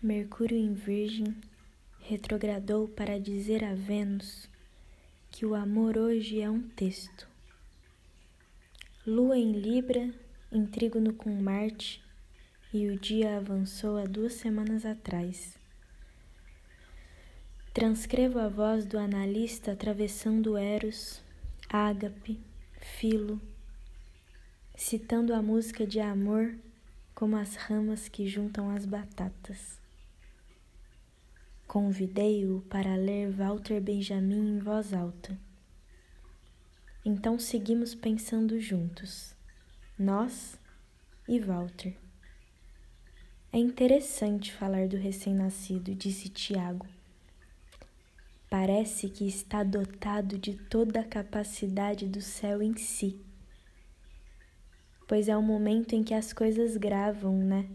Mercúrio em Virgem retrogradou para dizer a Vênus que o amor hoje é um texto. Lua em Libra, trígono com Marte, e o dia avançou há duas semanas atrás. Transcrevo a voz do analista atravessando Eros, Ágape, Filo, citando a música de amor como as ramas que juntam as batatas. Convidei-o para ler Walter Benjamin em voz alta. Então seguimos pensando juntos, nós e Walter. É interessante falar do recém-nascido, disse Tiago. Parece que está dotado de toda a capacidade do céu em si. Pois é o momento em que as coisas gravam, né?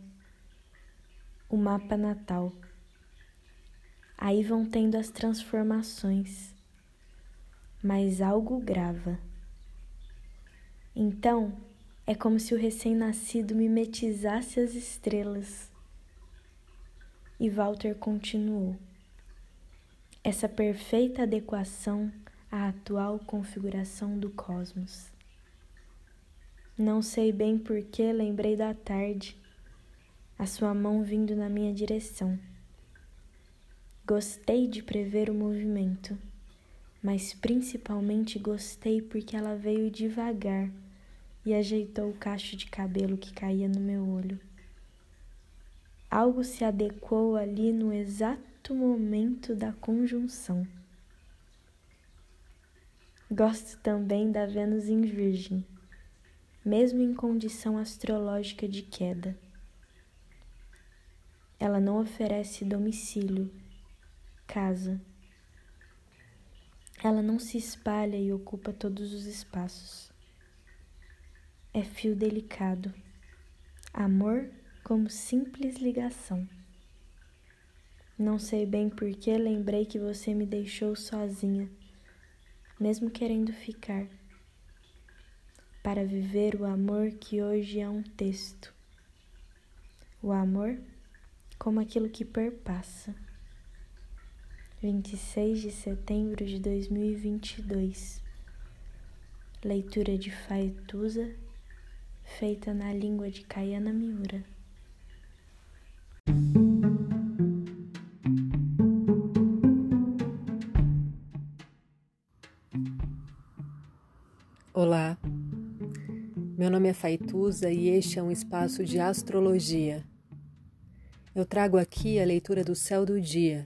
O mapa natal. Aí vão tendo as transformações, mas algo grava. Então, é como se o recém-nascido mimetizasse as estrelas. E Walter continuou. Essa perfeita adequação à atual configuração do cosmos. Não sei bem por que lembrei da tarde, a sua mão vindo na minha direção. Gostei de prever o movimento, mas principalmente gostei porque ela veio devagar e ajeitou o cacho de cabelo que caía no meu olho. Algo se adequou ali no exato momento da conjunção. Gosto também da Vênus em Virgem, mesmo em condição astrológica de queda. Ela não oferece domicílio casa. Ela não se espalha e ocupa todos os espaços. É fio delicado. Amor como simples ligação. Não sei bem por que lembrei que você me deixou sozinha, mesmo querendo ficar, para viver o amor que hoje é um texto. O amor como aquilo que perpassa. 26 de setembro de 2022. Leitura de Faetusa, feita na língua de Kayana Miura. Olá, meu nome é Faituza e este é um espaço de astrologia. Eu trago aqui a leitura do céu do dia